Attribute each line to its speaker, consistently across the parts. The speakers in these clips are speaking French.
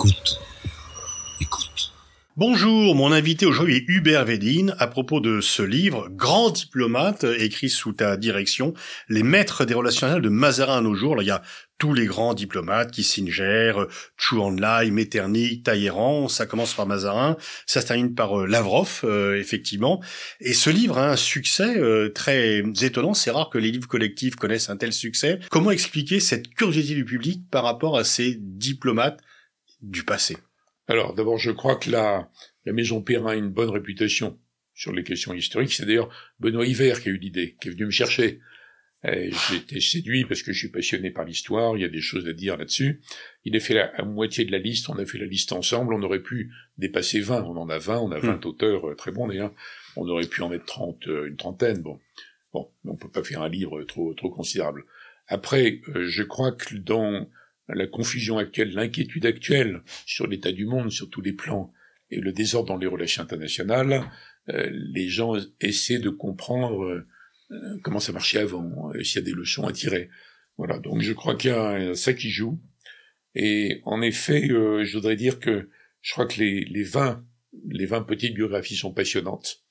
Speaker 1: Écoute. Écoute.
Speaker 2: Bonjour, mon invité aujourd'hui est Hubert Védine à propos de ce livre, Grand diplomate, écrit sous ta direction, Les maîtres des relations internationales de Mazarin à nos jours. Là, il y a tous les grands diplomates, Kissinger, Chu Enlai, Metternich, Talleyrand, ça commence par Mazarin, ça se termine par euh, Lavrov, euh, effectivement. Et ce livre a un succès euh, très étonnant, c'est rare que les livres collectifs connaissent un tel succès. Comment expliquer cette curiosité du public par rapport à ces diplomates du passé
Speaker 3: alors, d'abord, je crois que la, la Maison Perrin a une bonne réputation sur les questions historiques. C'est d'ailleurs Benoît Hiver qui a eu l'idée, qui est venu me chercher. J'ai été séduit parce que je suis passionné par l'histoire, il y a des choses à dire là-dessus. Il a fait la, moitié de la liste, on a fait la liste ensemble, on aurait pu dépasser 20, on en a 20, on a 20 hmm. auteurs euh, très bons d'ailleurs, on aurait pu en mettre 30, euh, une trentaine, bon. Bon, on peut pas faire un livre trop, trop considérable. Après, euh, je crois que dans la confusion actuelle, l'inquiétude actuelle sur l'état du monde, sur tous les plans, et le désordre dans les relations internationales, euh, les gens essaient de comprendre euh, comment ça marchait avant, euh, s'il y a des leçons à tirer. Voilà, donc je crois qu'il y a ça qui joue. Et en effet, je voudrais dire que je crois que les, les 20, les 20 petites biographies sont passionnantes,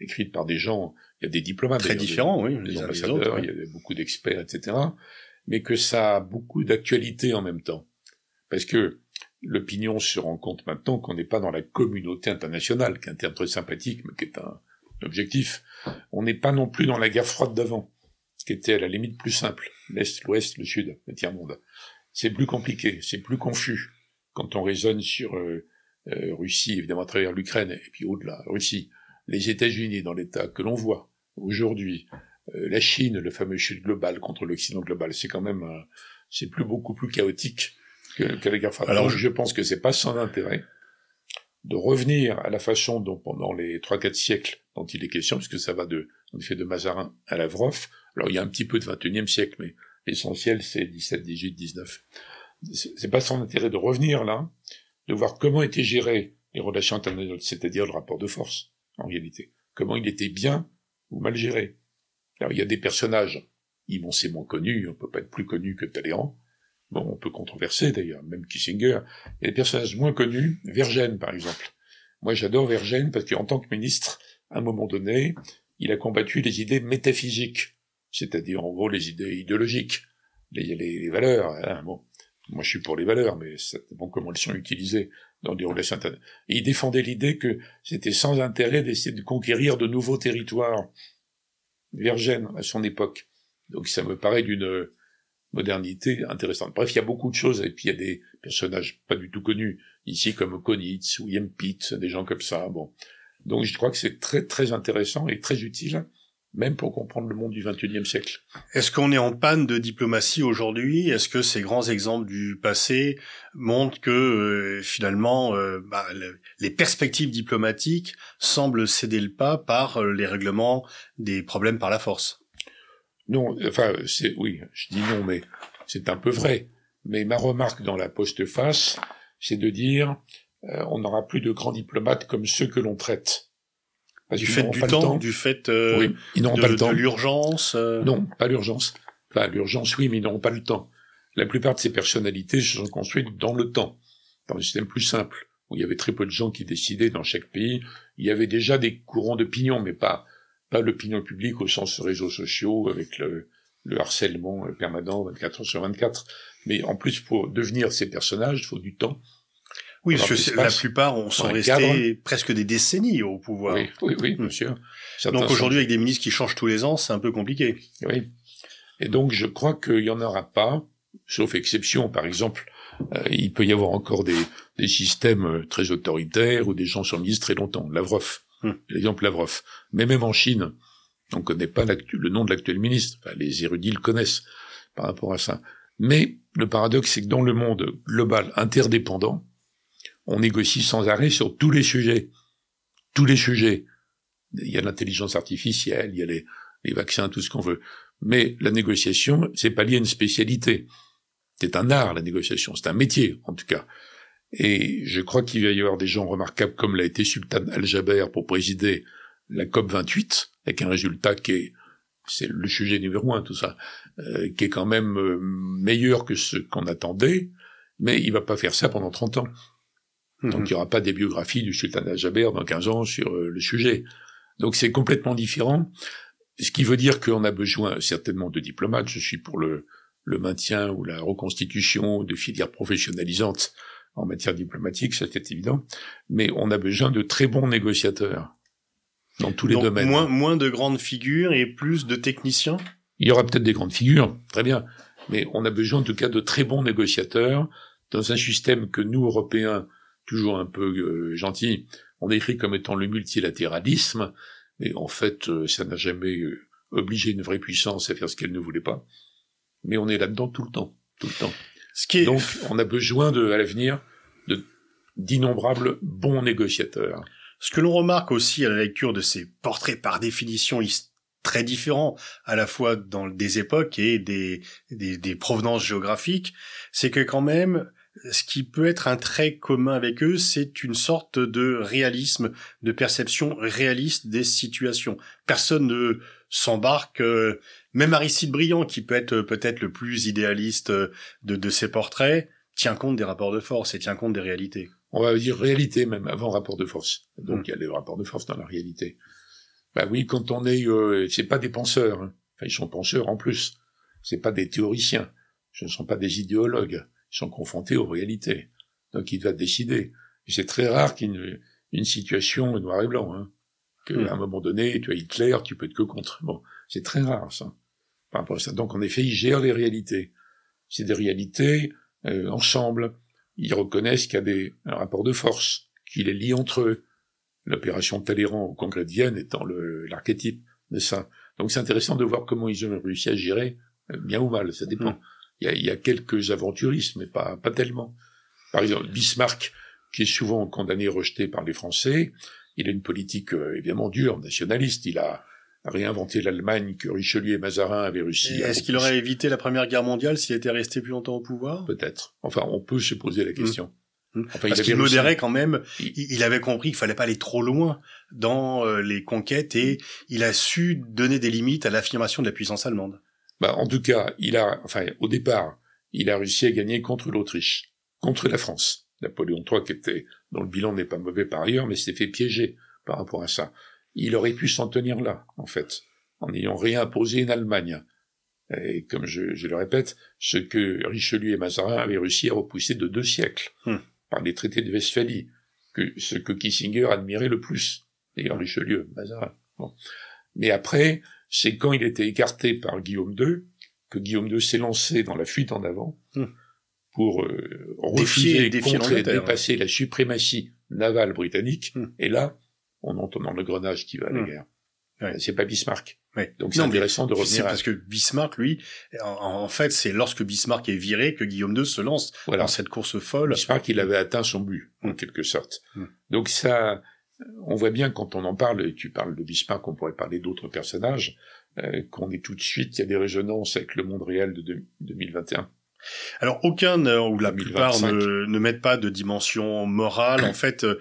Speaker 3: écrites par des gens, il y a des diplomates.
Speaker 2: Très différents, oui.
Speaker 3: Des ambassadeurs, il y a beaucoup d'experts, etc mais que ça a beaucoup d'actualité en même temps. Parce que l'opinion se rend compte maintenant qu'on n'est pas dans la communauté internationale, qui est un terme très sympathique, mais qui est un objectif. On n'est pas non plus dans la guerre froide d'avant, qui était à la limite plus simple. L'Est, l'Ouest, le Sud, le tiers-monde. C'est plus compliqué, c'est plus confus. Quand on raisonne sur euh, euh, Russie, évidemment à travers l'Ukraine, et puis au-delà, Russie, les États-Unis dans l'état que l'on voit aujourd'hui, la Chine, le fameux chute global contre l'Occident global, c'est quand même, euh, c'est plus beaucoup plus chaotique que, la guerre froide. Alors je pense que c'est pas sans intérêt de revenir à la façon dont pendant les trois quatre siècles dont il est question, puisque ça va de, en effet, de Mazarin à Lavrov. Alors il y a un petit peu de 21e siècle, mais l'essentiel c'est 17, 18, 19. C'est pas sans intérêt de revenir là, de voir comment étaient gérées les relations internationales, c'est-à-dire le rapport de force, en réalité. Comment il était bien ou mal géré. Alors il y a des personnages immensément connus, on peut pas être plus connu que Talleyrand. Bon, on peut controverser d'ailleurs, même Kissinger. Il y a des personnages moins connus, Vergène par exemple. Moi j'adore Vergène parce qu'en tant que ministre, à un moment donné, il a combattu les idées métaphysiques, c'est-à-dire en gros les idées idéologiques, les, valeurs. Hein, bon, moi je suis pour les valeurs, mais c'est bon comment elles sont utilisées dans des relations internationales. Et il défendait l'idée que c'était sans intérêt d'essayer de conquérir de nouveaux territoires Vergène à son époque. Donc ça me paraît d'une modernité intéressante. Bref, il y a beaucoup de choses, et puis il y a des personnages pas du tout connus, ici comme Konitz, William Pitt, des gens comme ça, bon. Donc je crois que c'est très très intéressant et très utile, même pour comprendre le monde du XXIe siècle.
Speaker 2: Est-ce qu'on est en panne de diplomatie aujourd'hui? Est-ce que ces grands exemples du passé montrent que euh, finalement euh, bah, les perspectives diplomatiques semblent céder le pas par euh, les règlements des problèmes par la force?
Speaker 3: Non, enfin c'est oui, je dis non, mais c'est un peu vrai. Mais ma remarque dans la postface, c'est de dire on n'aura plus de grands diplomates comme ceux que l'on traite
Speaker 2: du fait du temps, du fait euh, ils de, pas le temps. l'urgence. Euh.
Speaker 3: Non, pas l'urgence. Pas l'urgence, oui, mais ils n'auront pas le temps. La plupart de ces personnalités se sont construites dans le temps, dans un système plus simple, où il y avait très peu de gens qui décidaient dans chaque pays. Il y avait déjà des courants d'opinion, mais pas pas l'opinion publique au sens réseaux sociaux avec le, le harcèlement permanent 24 heures sur 24. Mais en plus, pour devenir ces personnages, il faut du temps.
Speaker 2: Oui, parce que la plupart ont, sont restés presque des décennies au pouvoir.
Speaker 3: Oui, oui, oui bien sûr.
Speaker 2: donc aujourd'hui, avec des ministres qui changent tous les ans, c'est un peu compliqué.
Speaker 3: Oui. Et donc, je crois qu'il y en aura pas, sauf exception. Par exemple, euh, il peut y avoir encore des, des systèmes euh, très autoritaires où des gens sont ministres très longtemps. Lavrov, hum. l'exemple Lavrov. Mais même en Chine, on ne connaît pas le nom de l'actuel ministre. Enfin, les érudits le connaissent par rapport à ça. Mais le paradoxe, c'est que dans le monde global interdépendant, on négocie sans arrêt sur tous les sujets. Tous les sujets. Il y a l'intelligence artificielle, il y a les, vaccins, tout ce qu'on veut. Mais la négociation, c'est pas lié à une spécialité. C'est un art, la négociation. C'est un métier, en tout cas. Et je crois qu'il va y avoir des gens remarquables comme l'a été Sultan Al-Jaber pour présider la COP 28, avec un résultat qui est, c'est le sujet numéro un, tout ça, euh, qui est quand même euh, meilleur que ce qu'on attendait, mais il va pas faire ça pendant 30 ans. Donc il n'y aura pas des biographies du sultan Jaber dans 15 ans sur euh, le sujet. Donc c'est complètement différent. Ce qui veut dire qu'on a besoin certainement de diplomates. Je suis pour le, le maintien ou la reconstitution de filières professionnalisantes en matière diplomatique, ça c'est évident. Mais on a besoin de très bons négociateurs dans tous les
Speaker 2: Donc,
Speaker 3: domaines.
Speaker 2: Moins, moins de grandes figures et plus de techniciens?
Speaker 3: Il y aura peut-être des grandes figures, très bien. Mais on a besoin en tout cas de très bons négociateurs dans un système que nous, Européens, toujours un peu euh, gentils, on écrit comme étant le multilatéralisme, mais en fait, euh, ça n'a jamais euh, obligé une vraie puissance à faire ce qu'elle ne voulait pas. Mais on est là-dedans tout le temps, tout le temps.
Speaker 2: Ce qui est
Speaker 3: Donc, on a besoin de, à l'avenir, d'innombrables bons négociateurs.
Speaker 2: Ce que l'on remarque aussi à la lecture de ces portraits par définition très différents, à la fois dans des époques et des, des, des provenances géographiques, c'est que quand même, ce qui peut être un trait commun avec eux, c'est une sorte de réalisme, de perception réaliste des situations. Personne ne s'embarque, euh, même Aristide Briand, qui peut être euh, peut-être le plus idéaliste euh, de, de ces portraits, tient compte des rapports de force et tient compte des réalités.
Speaker 3: on va dire réalité même, avant rapport de force. Donc il y a des rapports de force dans la réalité. Bah oui, quand on est, euh, c'est pas des penseurs. hein. Enfin, ils sont penseurs en plus. C'est pas des théoriciens. Ce ne sont pas des idéologues. Sont confrontés aux réalités. Donc ils doivent décider. Et c'est très rare qu'une une situation noir et blanc. Hein. Que
Speaker 2: Mm.
Speaker 3: à un moment donné, tu as Hitler, tu peux être que contre. Bon, c'est très rare ça. Par rapport à ça. Donc en effet, ils gèrent les réalités. C'est des réalités euh, ensemble ils reconnaissent qu'il y a des un rapport de force qui les lie entre eux. L'opération Talleyrand au Congrès de Vienne étant l'archétype de ça. Donc c'est intéressant de voir comment ils ont réussi à gérer, euh, bien ou mal, ça dépend.
Speaker 2: Mm.
Speaker 3: Il, y a, il y a quelques aventuristes, mais pas, pas tellement. Par exemple, Bismarck, qui est souvent condamné et rejeté par les Français, il a une politique euh, évidemment dure, nationaliste. Il a réinventé l'Allemagne que Richelieu et Mazarin avaient réussi à
Speaker 2: Est-ce qu'il aurait évité la Première Guerre mondiale s'il était resté plus longtemps au pouvoir?
Speaker 3: Peut-être. Enfin, on peut se poser la question.
Speaker 2: Mm.
Speaker 3: Enfin,
Speaker 2: Parce qu'il
Speaker 3: réussi.
Speaker 2: modérait quand même,
Speaker 3: il
Speaker 2: avait compris qu'il fallait pas aller trop loin dans euh, les conquêtes et il a su donner des limites à l'affirmation de la puissance allemande.
Speaker 3: Bah, en tout cas, il a, enfin, au départ, il a réussi à gagner contre l'Autriche, contre la France. Napoléon III, qui était, dont le bilan n'est pas mauvais par ailleurs, mais s'est fait piéger par rapport à ça. Il aurait pu s'en tenir là, en fait, en ayant réimposé une Allemagne. Et comme je, je le répète, ce que Richelieu et Mazarin avaient réussi à repousser de deux siècles,
Speaker 2: Hmm.
Speaker 3: par les traités de Westphalie, que ce que Kissinger admirait le plus, d'ailleurs Richelieu, Mazarin. Bon. Mais après, c'est quand il était écarté par Guillaume II que Guillaume II s'est lancé dans la fuite en avant
Speaker 2: Hmm.
Speaker 3: pour euh, refuser,
Speaker 2: défier
Speaker 3: contrer, dépasser la suprématie navale britannique.
Speaker 2: Hmm.
Speaker 3: Et là, on entend dans l'engrenage qui va à la
Speaker 2: Hmm.
Speaker 3: guerre.
Speaker 2: Ouais.
Speaker 3: C'est pas Bismarck.
Speaker 2: Ouais.
Speaker 3: Donc c'est
Speaker 2: mais
Speaker 3: intéressant de revenir à...
Speaker 2: parce que Bismarck, lui, en, en fait, c'est lorsque Bismarck est viré que Guillaume II se lance
Speaker 3: Voilà.
Speaker 2: dans cette course folle.
Speaker 3: Bismarck, il avait atteint son but, en quelque sorte. Donc ça, on voit bien quand on en parle, et tu parles de Bismarck, on pourrait parler d'autres personnages, euh, qu'on est tout de suite, il y a des résonances avec le monde réel de deux- 2021.
Speaker 2: Alors aucun ne- ou la
Speaker 3: 2025.
Speaker 2: plupart ne, ne mettent pas de dimension morale. En fait, euh,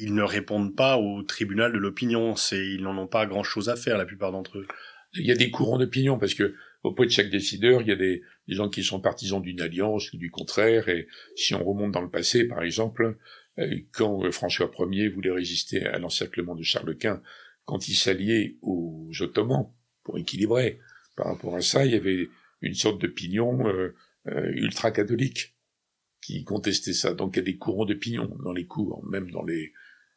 Speaker 2: ils ne répondent pas au tribunal de l'opinion. C'est ils n'en ont pas grand chose à faire la plupart d'entre eux.
Speaker 3: Il y a des courants d'opinion, parce que auprès de chaque décideur, il y a des, des gens qui sont partisans d'une alliance ou du contraire, et si on remonte dans le passé, par exemple, euh, quand euh, François Ier voulait résister à l'encerclement de Charles Quint, quand il s'alliait aux Ottomans pour équilibrer, par rapport à ça, il y avait une sorte d'opinion euh, euh, ultra-catholique qui contestait ça. Donc il y a des courants d'opinion dans les cours, même dans les,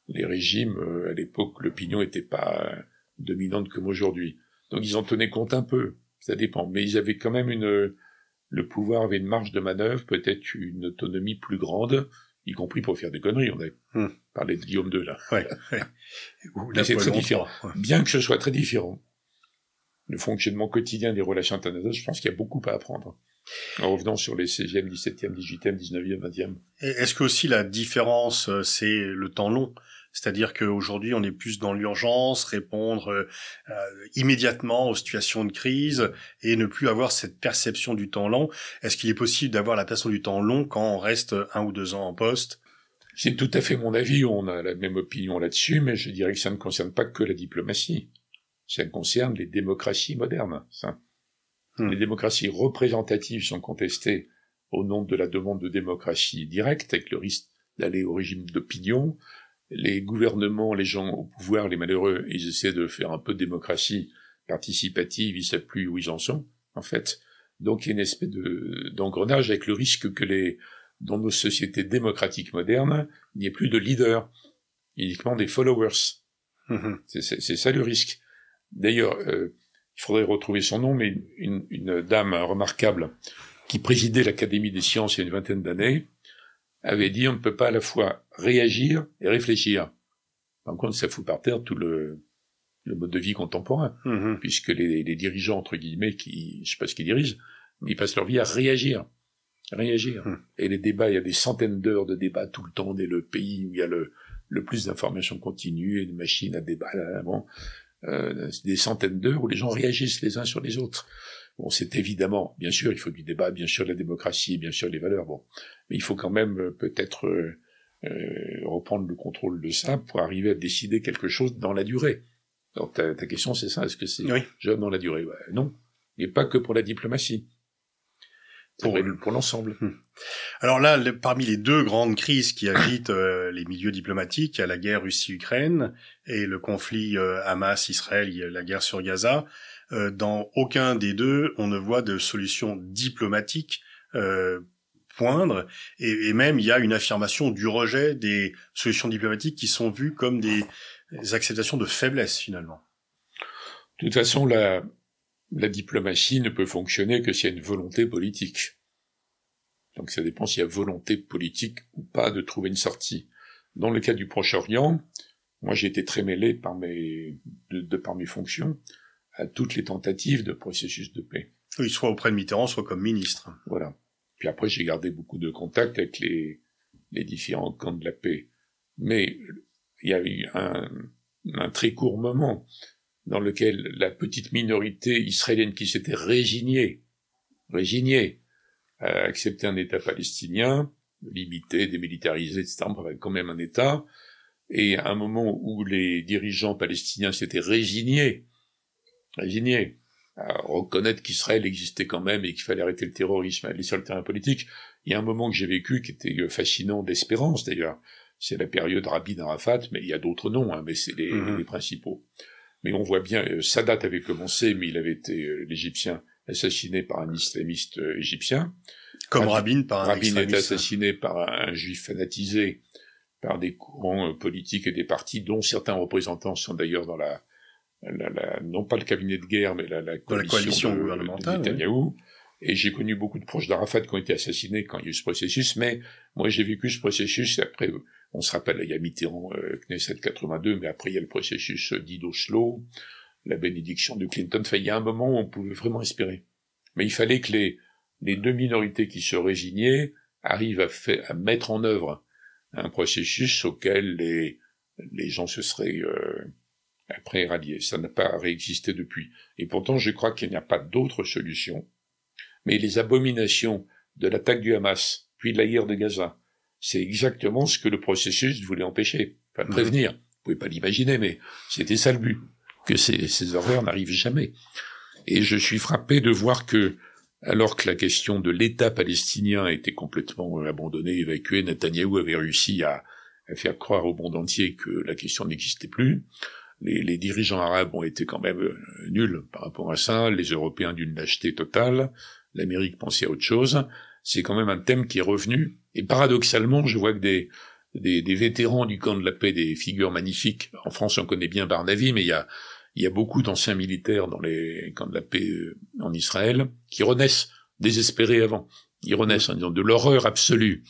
Speaker 3: régimes. euh, à l'époque, l'opinion n'était pas euh, dominante comme aujourd'hui. Donc ils en tenaient compte un peu, ça dépend. Mais ils avaient quand même une, le pouvoir avait une marge de manœuvre, peut-être une autonomie plus grande, y compris pour faire des conneries. On a
Speaker 2: Hmm.
Speaker 3: parlé de Guillaume II là.
Speaker 2: Ouais. ouais. Ou
Speaker 3: Mais c'est très différent.
Speaker 2: Ouais.
Speaker 3: Bien que ce soit très différent, le fonctionnement quotidien des relations internationales, je pense qu'il y a beaucoup à apprendre. En revenant sur les 16e, 17e, 18e, 19e, 20e.
Speaker 2: Et Est-ce que aussi la différence, euh, c'est le temps long? C'est-à-dire qu'aujourd'hui, on est plus dans l'urgence, répondre euh, euh, immédiatement aux situations de crise et ne plus avoir cette perception du temps long. Est-ce qu'il est possible d'avoir la perception du temps long quand on reste un ou deux ans en poste?
Speaker 3: C'est tout à fait mon avis, on a la même opinion là-dessus, mais je dirais que ça ne concerne pas que la diplomatie. Ça concerne les démocraties modernes, ça.
Speaker 2: Hmm.
Speaker 3: Les démocraties représentatives sont contestées au nom de la demande de démocratie directe, avec le risque d'aller au régime d'opinion. Les gouvernements, les gens au pouvoir, les malheureux, ils essaient de faire un peu de démocratie participative, ils savent plus où ils en sont, en fait. Donc il y a une espèce de, d'engrenage avec le risque que les, dans nos sociétés démocratiques modernes, il n'y ait plus de leaders, uniquement des followers.
Speaker 2: Mhm.
Speaker 3: C'est, ça le risque. D'ailleurs, euh, il faudrait retrouver son nom, mais une, une dame remarquable qui présidait l'Académie des sciences il y a une vingtaine d'années, avait dit on ne peut pas à la fois réagir et réfléchir. En compte, ça fout par terre tout le, le mode de vie contemporain,
Speaker 2: Mhm.
Speaker 3: puisque les, les dirigeants, entre guillemets, qui, je sais pas ce qu'ils dirigent, mais ils passent leur vie à réagir. Réagir.
Speaker 2: Hmm.
Speaker 3: Et les débats, il y a des centaines d'heures de débats tout le temps, on est le pays où il y a le, le plus d'informations continues et de machines à débat, là, bon, euh, des centaines d'heures où les gens réagissent les uns sur les autres. Bon, c'est évidemment, bien sûr, il faut du débat, bien sûr, la démocratie, bien sûr, les valeurs, bon. Mais il faut quand même euh, peut-être euh, euh, reprendre le contrôle de ça pour arriver à décider quelque chose dans la durée. Donc ta, ta question, c'est ça, est-ce que c'est
Speaker 2: Oui.
Speaker 3: jeune dans la durée? Ouais, Non, et pas que pour la diplomatie.
Speaker 2: Pour-
Speaker 3: pour l'ensemble.
Speaker 2: Alors là, le- parmi les deux grandes crises qui agitent euh, les milieux diplomatiques, il y a la guerre Russie-Ukraine et le conflit euh, Hamas-Israël, la guerre sur Gaza. Euh, dans aucun des deux, on ne voit de solution diplomatique euh, poindre, et, et même il y a une affirmation du rejet des solutions diplomatiques qui sont vues comme des, des acceptations de faiblesse finalement.
Speaker 3: De toute façon, la, la diplomatie ne peut fonctionner que s'il y a une volonté politique. Donc ça dépend s'il y a volonté politique ou pas de trouver une sortie. Dans le cas du Proche-Orient, moi j'ai été très mêlé par mes, de, de par mes fonctions à toutes les tentatives de processus de paix.
Speaker 2: Oui, soit auprès de Mitterrand, soit comme ministre.
Speaker 3: Voilà. Puis après, j'ai gardé beaucoup de contacts avec les, les différents camps de la paix. Mais il y a eu un, un très court moment dans lequel la petite minorité israélienne qui s'était résignée, résignée à accepter un État palestinien, limité, démilitarisé, etc., quand même un État, et à un moment où les dirigeants palestiniens s'étaient résignés, résignés à reconnaître qu'Israël existait quand même et qu'il fallait arrêter le terrorisme, aller sur le terrain politique. Il y a un moment que j'ai vécu qui était euh, fascinant d'espérance d'ailleurs. C'est la période Rabin Arafat, mais il y a d'autres noms, hein, mais c'est les,
Speaker 2: Mhm.
Speaker 3: les principaux. Mais on voit bien, euh, Sadat avait commencé, mais il avait été euh, l'Égyptien assassiné par un islamiste euh, égyptien.
Speaker 2: Comme
Speaker 3: Rabin-
Speaker 2: par un
Speaker 3: Rabin est assassiné par un, un juif fanatisé, par des courants euh, politiques et des partis dont certains représentants sont d'ailleurs dans la, la, la- non pas le cabinet de guerre, mais la, la
Speaker 2: coalition
Speaker 3: de-
Speaker 2: gouvernementale.
Speaker 3: Et j'ai connu beaucoup de proches d'Arafat qui ont été assassinés quand il y a eu ce processus, mais moi j'ai vécu ce processus, et après, on se rappelle, il y a Mitterrand, euh, Knesset 82, mais après il y a le processus euh, dit d'Oslo, la bénédiction de Clinton, enfin il y a un moment où on pouvait vraiment espérer. Mais il fallait que les, les deux minorités qui se résignaient arrivent à, faire, à mettre en œuvre un processus auquel les, les gens se seraient euh, après ralliés. Ça n'a pas réexisté depuis. Et pourtant, je crois qu'il n'y a pas d'autre solution. Mais les abominations de l'attaque du Hamas, puis de la guerre de Gaza, c'est exactement ce que le processus voulait empêcher, enfin prévenir. Vous pouvez pas l'imaginer, mais c'était ça le but, que ces, ces horreurs n'arrivent jamais. Et je suis frappé de voir que, alors que la question de l'État palestinien était complètement abandonnée, évacuée, Netanyahou avait réussi à, à faire croire au monde entier que la question n'existait plus. Les, dirigeants arabes ont été quand même euh, nuls par rapport à ça, les Européens d'une lâcheté totale, l'Amérique pensait à autre chose. C'est quand même un thème qui est revenu. Et paradoxalement, je vois que des, des, des vétérans du camp de la paix, des figures magnifiques. En France, on connaît bien Barnavi, mais il y a, il y a beaucoup d'anciens militaires dans les camps de la paix euh, en Israël qui renaissent désespérés avant. Ils renaissent en disant de l'horreur absolue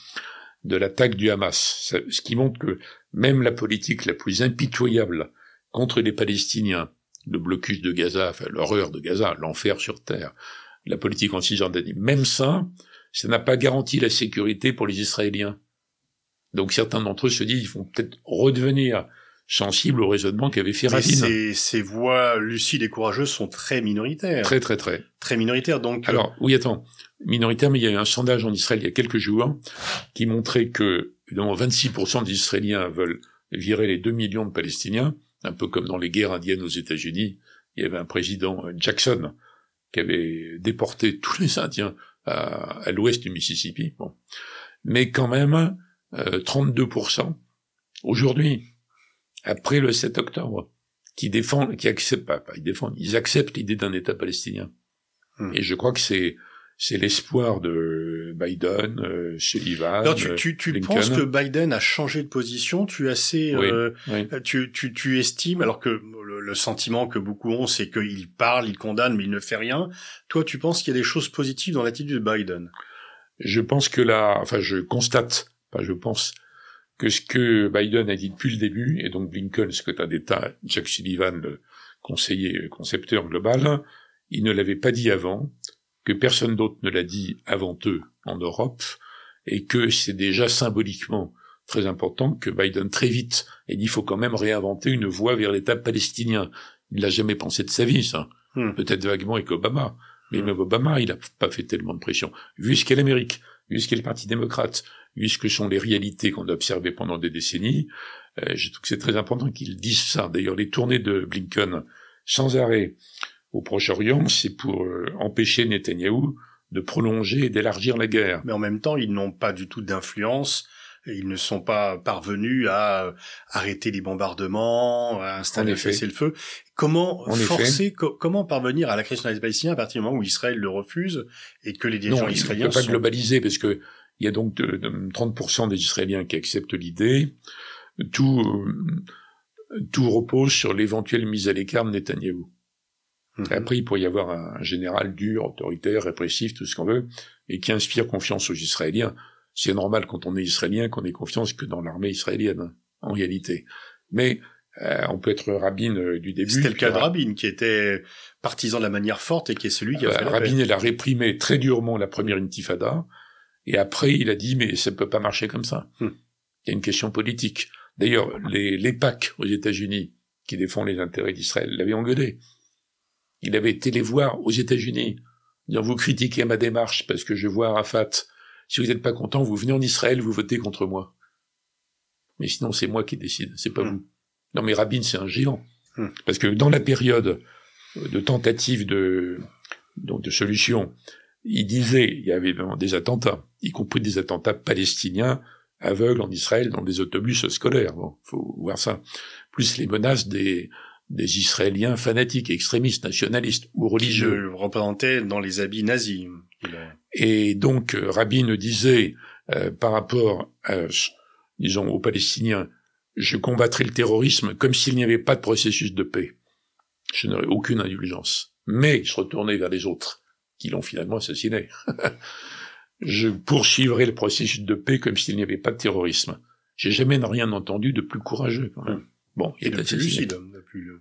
Speaker 3: de l'attaque du Hamas, ce qui montre que même la politique la plus impitoyable contre les Palestiniens, le blocus de Gaza, enfin l'horreur de Gaza, l'enfer sur terre, la politique en Cisjordanie, même ça, ça n'a pas garanti la sécurité pour les Israéliens. Donc certains d'entre eux se disent, ils vont peut-être redevenir sensibles au raisonnement qu'avait fait
Speaker 2: ces, ces voix lucides et courageuses sont très minoritaires.
Speaker 3: Très très très.
Speaker 2: Très minoritaires, donc... euh,
Speaker 3: Alors, oui, attends, minoritaire, mais il y a eu un sondage en Israël il y a quelques jours qui montrait que, évidemment, 26% des Israéliens veulent virer les 2 millions de Palestiniens, un peu comme dans les guerres indiennes aux États-Unis. Il y avait un président, euh, Jackson, qui avait déporté tous les Indiens à, à l'ouest du Mississippi. Bon. Mais quand même, euh, 32% aujourd'hui, après le 7 octobre, qui défendent, qui acceptent pas, pas ils défendent, ils acceptent l'idée d'un État palestinien.
Speaker 2: Hmm.
Speaker 3: Et je crois que c'est c'est l'espoir de Biden, euh, Sullivan.
Speaker 2: Alors tu, tu, tu
Speaker 3: Blinken.
Speaker 2: penses que Biden a changé de position? Tu es assez,
Speaker 3: Oui,
Speaker 2: euh,
Speaker 3: oui.
Speaker 2: tu, tu, tu estimes, alors que le, le sentiment que beaucoup ont, c'est qu'il parle, il condamne, mais il ne fait rien. Toi, tu penses qu'il y a des choses positives dans l'attitude de Biden?
Speaker 3: Je pense que là, enfin, je constate, pas je pense, que ce que Biden a dit depuis le début, et donc Blinken, secrétaire d'État, Jack Sullivan, le conseiller euh, concepteur global, il ne l'avait pas dit avant, que personne d'autre ne l'a dit avant eux en Europe, et que c'est déjà symboliquement très important que Biden très vite ait dit il faut quand même réinventer une voie vers l'État palestinien. Il l'a jamais pensé de sa vie, ça.
Speaker 2: Hmm.
Speaker 3: Peut-être vaguement avec Obama. Mais
Speaker 2: Hmm.
Speaker 3: même Obama, il a pas fait tellement de pression. Vu ce qu'est l'Amérique, vu ce qu'est le Parti démocrate, vu ce que sont les réalités qu'on a observées pendant des décennies, euh, je trouve que c'est très important qu'ils disent ça. D'ailleurs, les tournées de Blinken sans arrêt au Proche-Orient, c'est pour euh, empêcher Netanyahou de prolonger et d'élargir la guerre.
Speaker 2: Mais en même temps, ils n'ont pas du tout d'influence. Ils ne sont pas parvenus à euh, arrêter les bombardements, à installer un cessez-le-feu. Comment
Speaker 3: En
Speaker 2: forcer, co- comment parvenir à la création des Palestiniens à partir du moment où Israël le refuse et que les dirigeants
Speaker 3: non, il ne
Speaker 2: israéliens
Speaker 3: peut pas
Speaker 2: sont...
Speaker 3: globaliser parce que il y a donc de, de 30% des Israéliens qui acceptent l'idée. Tout, euh, tout repose sur l'éventuelle mise à l'écart de Netanyahou.
Speaker 2: Mhm.
Speaker 3: Après, il pourrait y avoir un général dur, autoritaire, répressif, tout ce qu'on veut, et qui inspire confiance aux Israéliens. C'est normal quand on est israélien qu'on ait confiance que dans l'armée israélienne, hein, en réalité. Mais euh, on peut être rabbin euh, du début.
Speaker 2: C'était le cas de Rabin, qui était partisan de la manière forte et qui est celui qui a
Speaker 3: euh,
Speaker 2: fait la
Speaker 3: Rabin,
Speaker 2: paix.
Speaker 3: il a réprimé très durement la première intifada, et après, il a dit, mais ça peut pas marcher comme ça.
Speaker 2: Hmm.
Speaker 3: Il y a une question politique. D'ailleurs, les, les PAC aux États-Unis, qui défendent les intérêts d'Israël, l'avaient engueulé. Il avait été les voir aux États-Unis, dire, vous critiquez ma démarche parce que je vois Arafat. Si vous n'êtes pas content, vous venez en Israël, vous votez contre moi. Mais sinon, c'est moi qui décide, c'est pas
Speaker 2: Hmm.
Speaker 3: vous. Non, mais Rabin, c'est un géant.
Speaker 2: Hmm.
Speaker 3: Parce que dans la période de tentative de, donc de solution, il disait, il y avait vraiment des attentats, y compris des attentats palestiniens aveugles en Israël dans des autobus scolaires. Bon, faut voir ça. Plus les menaces des, des Israéliens fanatiques, extrémistes, nationalistes ou religieux.
Speaker 2: le représentait dans les habits nazis.
Speaker 3: Et donc, euh, Rabin disait, euh, par rapport, à, disons, aux Palestiniens, je combattrai le terrorisme comme s'il n'y avait pas de processus de paix. Je n'aurais aucune indulgence. Mais il se retournait vers les autres, qui l'ont finalement assassiné. je poursuivrai le processus de paix comme s'il n'y avait pas de terrorisme. J'ai jamais rien entendu de plus courageux, quand même. Bon, il
Speaker 2: le plus
Speaker 3: assassiné.
Speaker 2: lucide. le plus-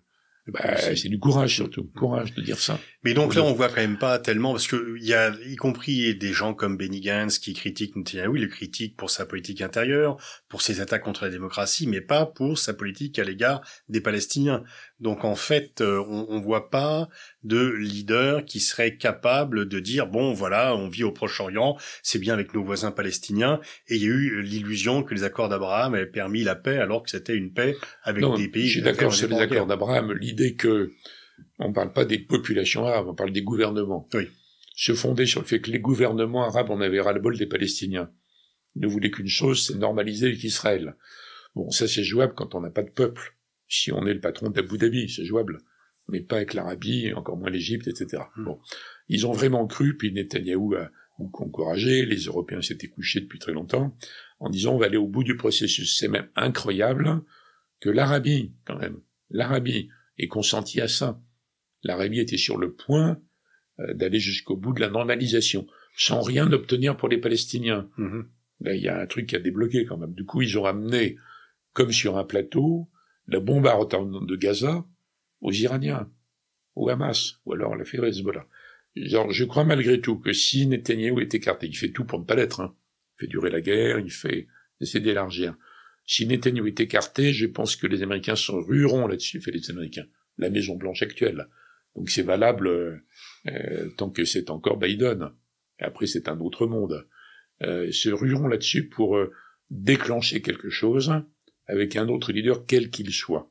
Speaker 3: Bah,
Speaker 2: lucide.
Speaker 3: c'est du courage, surtout. Courage de dire ça.
Speaker 2: Mais donc là, on voit quand même pas tellement, parce que il y a, y compris des gens comme Benny Gantz qui critiquent Netanyahu, il le critique pour sa politique intérieure, pour ses attaques contre la démocratie, mais pas pour sa politique à l'égard des Palestiniens. Donc en fait, euh, on, on voit pas de leader qui serait capable de dire bon voilà, on vit au Proche-Orient, c'est bien avec nos voisins palestiniens, et il y a eu l'illusion que les accords d'Abraham avaient permis la paix, alors que c'était une paix avec
Speaker 3: Non,
Speaker 2: des pays.
Speaker 3: Je suis d'accord sur les accords d'Abraham. L'idée que on parle pas des populations arabes, on parle des gouvernements.
Speaker 2: Oui.
Speaker 3: Se fonder sur le fait que les gouvernements arabes en avaient ras-le-bol des Palestiniens. Ils ne voulaient qu'une chose, c'est normaliser avec Israël. Bon, ça c'est jouable quand on n'a pas de peuple. Si on est le patron d'Abu Dhabi, c'est jouable. Mais pas avec l'Arabie, encore moins l'Égypte, etc.
Speaker 2: Hmm.
Speaker 3: Bon. Ils ont vraiment cru, puis Netanyahou a beaucoup encouragé, les Européens s'étaient couchés depuis très longtemps, en disant on va aller au bout du processus. C'est même incroyable que l'Arabie, quand même, l'Arabie ait consenti à ça. L'Arabie était sur le point euh, d'aller jusqu'au bout de la normalisation, sans rien obtenir pour les Palestiniens.
Speaker 2: Mhm.
Speaker 3: Là, il y a un truc qui a débloqué quand même. Du coup, ils ont ramené, comme sur un plateau, la bombe à de Gaza aux Iraniens, au Hamas, ou alors à la fait Hezbollah. Genre, je crois malgré tout que si Netanyahou est écarté, il fait tout pour ne pas l'être, hein. il fait durer la guerre, il fait essayer d'élargir. Si Netanyahou est écarté, je pense que les Américains se rueront là-dessus, fait les Américains, la Maison Blanche actuelle. Donc c'est valable euh, euh, tant que c'est encore Biden. Après, c'est un autre monde. Euh, se rueront là-dessus pour euh, déclencher quelque chose avec un autre leader, quel qu'il soit.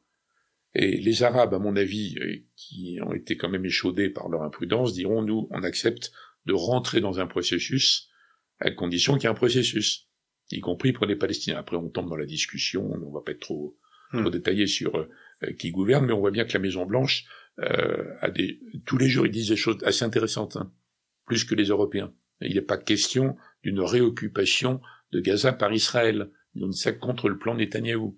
Speaker 3: Et les Arabes, à mon avis, euh, qui ont été quand même échaudés par leur imprudence, diront, nous, on accepte de rentrer dans un processus, à condition qu'il y ait un processus. y compris pour les Palestiniens. Après, on tombe dans la discussion, on va pas être trop, trop hmm. détaillé sur euh, qui gouverne, mais on voit bien que la Maison Blanche euh, a des tous les jours ils disent des choses assez intéressantes, hein, plus que les Européens. Il n'est pas question d'une réoccupation de Gaza par Israël. Ils ont dit ça contre le plan Netanyahou,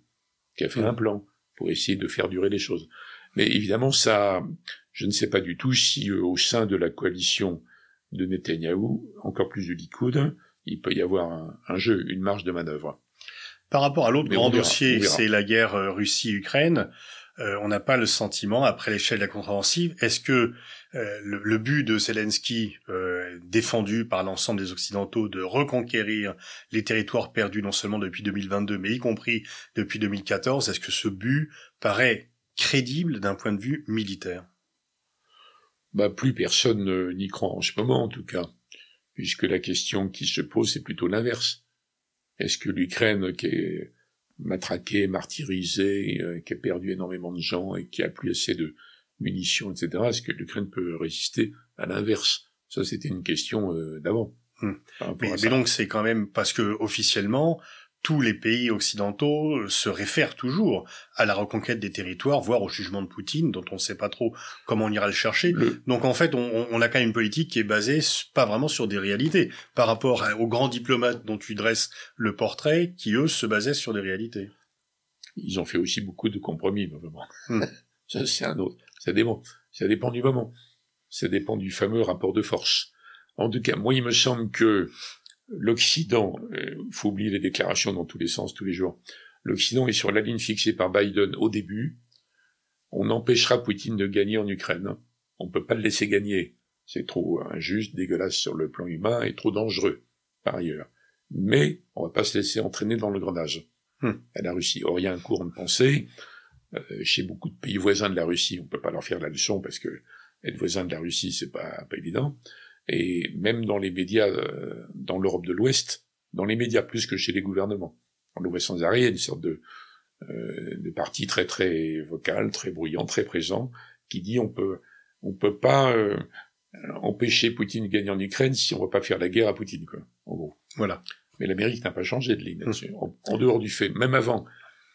Speaker 3: qui a fait un plan pour essayer de faire durer les choses. Mais évidemment, ça, je ne sais pas du tout si euh, au sein de la coalition de Netanyahou, encore plus du Likoud, il peut y avoir un, jeu, une marge de manœuvre.
Speaker 2: Par rapport à l'autre grand dossier, c'est la guerre euh, Russie-Ukraine. Euh, on n'a pas le sentiment, après l'échelle de la contre-offensive, est-ce que le, but de Zelensky, défendu par l'ensemble des Occidentaux, de reconquérir les territoires perdus non seulement depuis 2022, mais y compris depuis 2014, est-ce que ce but paraît crédible d'un point de vue militaire?
Speaker 3: Bah, Plus personne n'y croit en ce moment, en tout cas, puisque la question qui se pose, c'est plutôt l'inverse. Est-ce que l'Ukraine, qui est matraquée, martyrisée, euh, qui a perdu énormément de gens et qui a plus assez de munitions, etc., est-ce que l'Ukraine peut résister à l'inverse? Ça, c'était une question euh, d'avant.
Speaker 2: Hum. Mais, mais, donc c'est quand même parce que officiellement tous les pays occidentaux euh, se réfèrent toujours à la reconquête des territoires, voire au jugement de Poutine, dont on ne sait pas trop comment on ira le chercher. Donc en fait, on, a quand même une politique qui est basée pas vraiment sur des réalités, par rapport aux grands diplomates dont tu dresses le portrait, qui eux se basaient sur des réalités.
Speaker 3: Ils ont fait aussi beaucoup de compromis, vraiment. Hmm. Ça c'est un autre. Ça dépend. Ça dépend du moment. Ça dépend du fameux rapport de force. En tout cas, moi, il me semble que l'Occident, il euh, faut oublier les déclarations dans tous les sens tous les jours, l'Occident est sur la ligne fixée par Biden au début, on empêchera Poutine de gagner en Ukraine. On ne peut pas le laisser gagner. C'est trop injuste, dégueulasse sur le plan humain et trop dangereux, par ailleurs. Mais on va pas se laisser entraîner dans le grenage hmm. à la Russie. Or, il y a un courant de pensée, euh, chez beaucoup de pays voisins de la Russie, on peut pas leur faire la leçon parce que être voisin de la Russie, c'est pas, pas évident, et même dans les médias, euh, dans l'Europe de l'Ouest, dans les médias plus que chez les gouvernements. Le voit sans arrêt, il y a une sorte de, euh, de parti très très vocal, très bruyant, très présent, qui dit on peut on peut pas euh, empêcher Poutine de gagner en Ukraine si on va pas faire la guerre à Poutine, quoi. En gros. Voilà. Mais l'Amérique n'a pas changé de ligne là-dessus. Hum. En, dehors du fait, même avant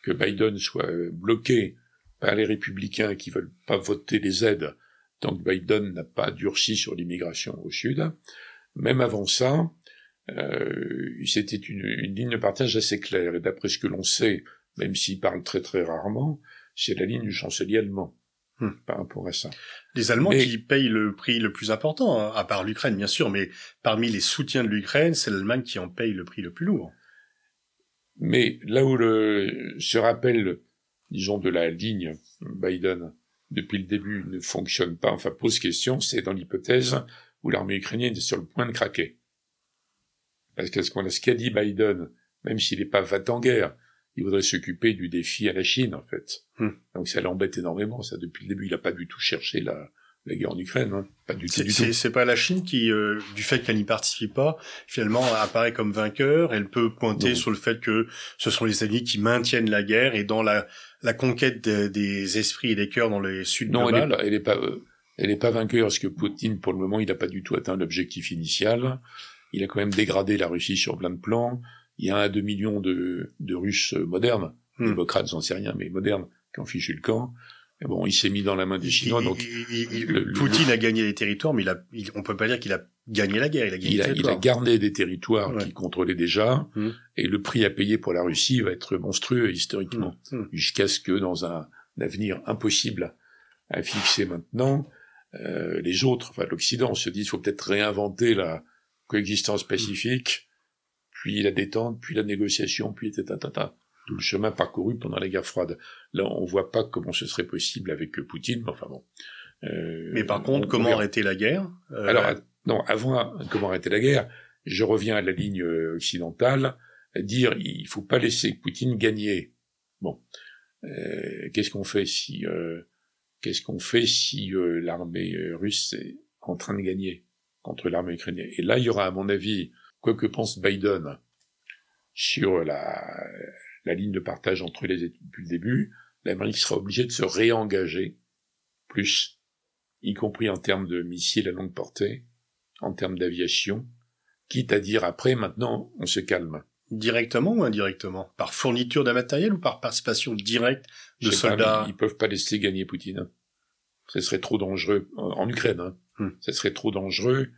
Speaker 3: que Biden soit bloqué par les républicains qui veulent pas voter les aides tant que Biden n'a pas durci sur l'immigration au Sud. Même avant ça, euh, c'était une, ligne de partage assez claire. Et d'après ce que l'on sait, même s'il parle très très rarement, c'est la ligne du chancelier allemand hmm. par rapport à ça.
Speaker 2: Les Allemands qui payent le prix le plus important, hein, à part l'Ukraine bien sûr, mais parmi les soutiens de l'Ukraine, c'est l'Allemagne qui en paye le prix le plus lourd.
Speaker 3: Mais là où le, se rappelle, disons, de la ligne Biden, depuis le début ne fonctionne pas, enfin pose question, c'est dans l'hypothèse où l'armée ukrainienne est sur le point de craquer. Parce que ce qu'a dit Biden, même s'il n'est pas va en guerre, il voudrait s'occuper du défi à la Chine, en fait. Hmm. Donc ça l'embête énormément, ça, depuis le début, il n'a pas du tout cherché la, la guerre en Ukraine, hein. pas du tout.
Speaker 2: C'est pas la Chine qui, euh, du fait qu'elle n'y participe pas, finalement apparaît comme vainqueur. Elle peut pointer sur le fait que ce sont les États-Unis qui maintiennent la guerre et dans la, la conquête des esprits et des cœurs dans les sud
Speaker 3: Non, elle est pas, elle est pas, euh, elle est pas vainqueur parce que Poutine, pour le moment, il n'a pas du tout atteint l'objectif initial. Il a quand même dégradé la Russie sur plein de plans. Il y a un à deux millions de, de Russes modernes, hmm. démocrates, j'en sais rien, mais modernes, qui ont fichu le camp bon, il s'est mis dans la main des Chinois. donc,
Speaker 2: Poutine a gagné les territoires, mais il a, on peut pas dire qu'il a gagné la guerre. Il a, gagné
Speaker 3: il a, il a gardé des territoires qu'il contrôlait déjà, hum. et le prix à payer pour la Russie va être monstrueux historiquement, hum. Hum. jusqu'à ce que dans un, avenir impossible à fixer maintenant, euh, les autres, enfin l'Occident, se disent faut peut-être réinventer la coexistence pacifique, puis la détente, puis la négociation, puis ta, ta, ta tout le chemin parcouru pendant la guerre froide. Là, on voit pas comment ce serait possible avec Poutine, mais enfin bon.
Speaker 2: Euh, mais par contre, comment arrêter la guerre
Speaker 3: euh, Alors, non, avant comment arrêter la guerre, je reviens à la ligne euh, occidentale, dire il faut pas laisser Poutine gagner. Bon, qu'est-ce qu'on fait si qu'est-ce qu'on fait si l'armée russe est en train de gagner contre l'armée ukrainienne? Et là, il y aura, à mon avis, quoi que pense Biden sur la la ligne de partage entre les depuis le début, l'Amérique sera obligée de se réengager plus, y compris en termes de missiles à longue portée, en termes d'aviation, quitte à dire après, maintenant, on se calme.
Speaker 2: Directement ou indirectement? Par fourniture de matériel ou par participation directe de
Speaker 3: pas,
Speaker 2: soldats?
Speaker 3: mais ils peuvent pas laisser gagner Poutine. Ce serait trop dangereux en en Ukraine. Hein.
Speaker 2: Hmm.
Speaker 3: Ce serait trop dangereux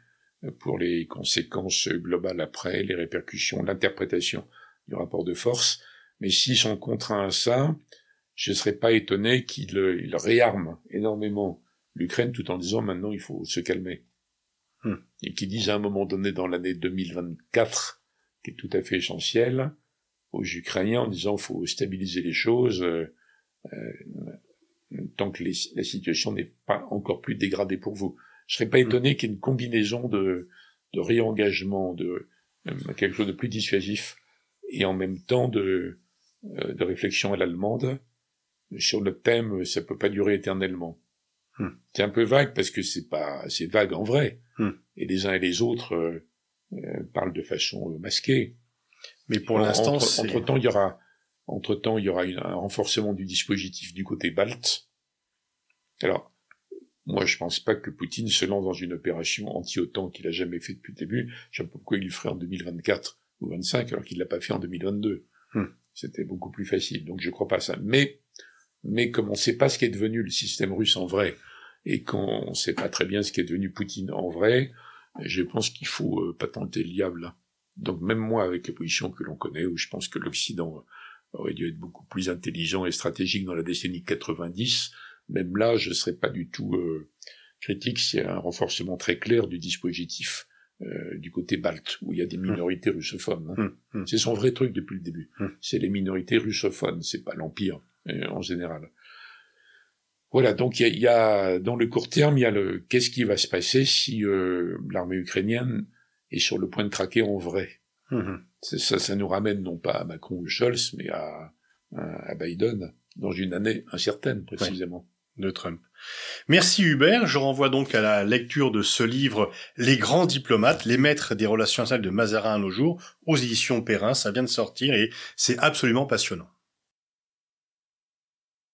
Speaker 3: pour les conséquences globales après, les répercussions, l'interprétation du rapport de force. Mais s'ils sont contraints à ça, je ne serais pas étonné qu'ils ils réarment énormément l'Ukraine tout en disant maintenant il faut se calmer.
Speaker 2: Hmm.
Speaker 3: Et qu'ils disent à un moment donné dans l'année 2024, qui est tout à fait essentiel, aux Ukrainiens en disant il faut stabiliser les choses, euh, euh, tant que les- la situation n'est pas encore plus dégradée pour vous. Je serais pas étonné qu'il y ait une combinaison de, de réengagement, de euh, quelque chose de plus dissuasif, et en même temps de, de réflexion à l'allemande sur le thème euh, ça peut pas durer éternellement.
Speaker 2: Hmm.
Speaker 3: C'est un peu vague parce que c'est pas c'est vague en vrai,
Speaker 2: Hmm.
Speaker 3: et les uns et les autres euh, euh, parlent de façon euh, masquée.
Speaker 2: Mais pour l'instant,
Speaker 3: entre, temps, il y aura, entre temps, il y aura une- un renforcement du dispositif du côté balte. Alors, moi, je pense pas que Poutine se lance dans une opération anti-OTAN qu'il a jamais fait depuis le début. Je sais pas pourquoi il le ferait en 2024 ou 25 alors qu'il l'a pas fait en 2022.
Speaker 2: Hmm.
Speaker 3: C'était beaucoup plus facile. Donc, je crois pas à ça. Mais, mais comme on sait pas ce qu'est devenu le système russe en vrai et qu'on sait pas très bien ce qu'est devenu Poutine en vrai, je pense qu'il faut euh, pas tenter le diable. Donc même moi, avec les positions que l'on connaît, où je pense que l'Occident aurait dû être beaucoup plus intelligent et stratégique dans la décennie 90, même là, je ne serais pas du tout euh, critique s'il y a un renforcement très clair du dispositif euh, du côté balte, où il y a des minorités russophones. hein.
Speaker 2: Hum, hum.
Speaker 3: C'est son vrai truc depuis le début. C'est les minorités russophones, c'est pas l'Empire euh, en général. Voilà, donc il y a, il y a- dans le court terme, il y a le qu'est-ce qui va se passer si euh, l'armée ukrainienne est sur le point de craquer en vrai? Ça, ça nous ramène non pas à Macron ou Scholz, mais à, à, à Biden dans une année incertaine précisément.
Speaker 2: Merci Hubert, je renvoie donc à la lecture de ce livre Les grands diplomates, les maîtres des relations internationales de Mazarin à nos jours, aux éditions Perrin, ça vient de sortir et c'est absolument passionnant.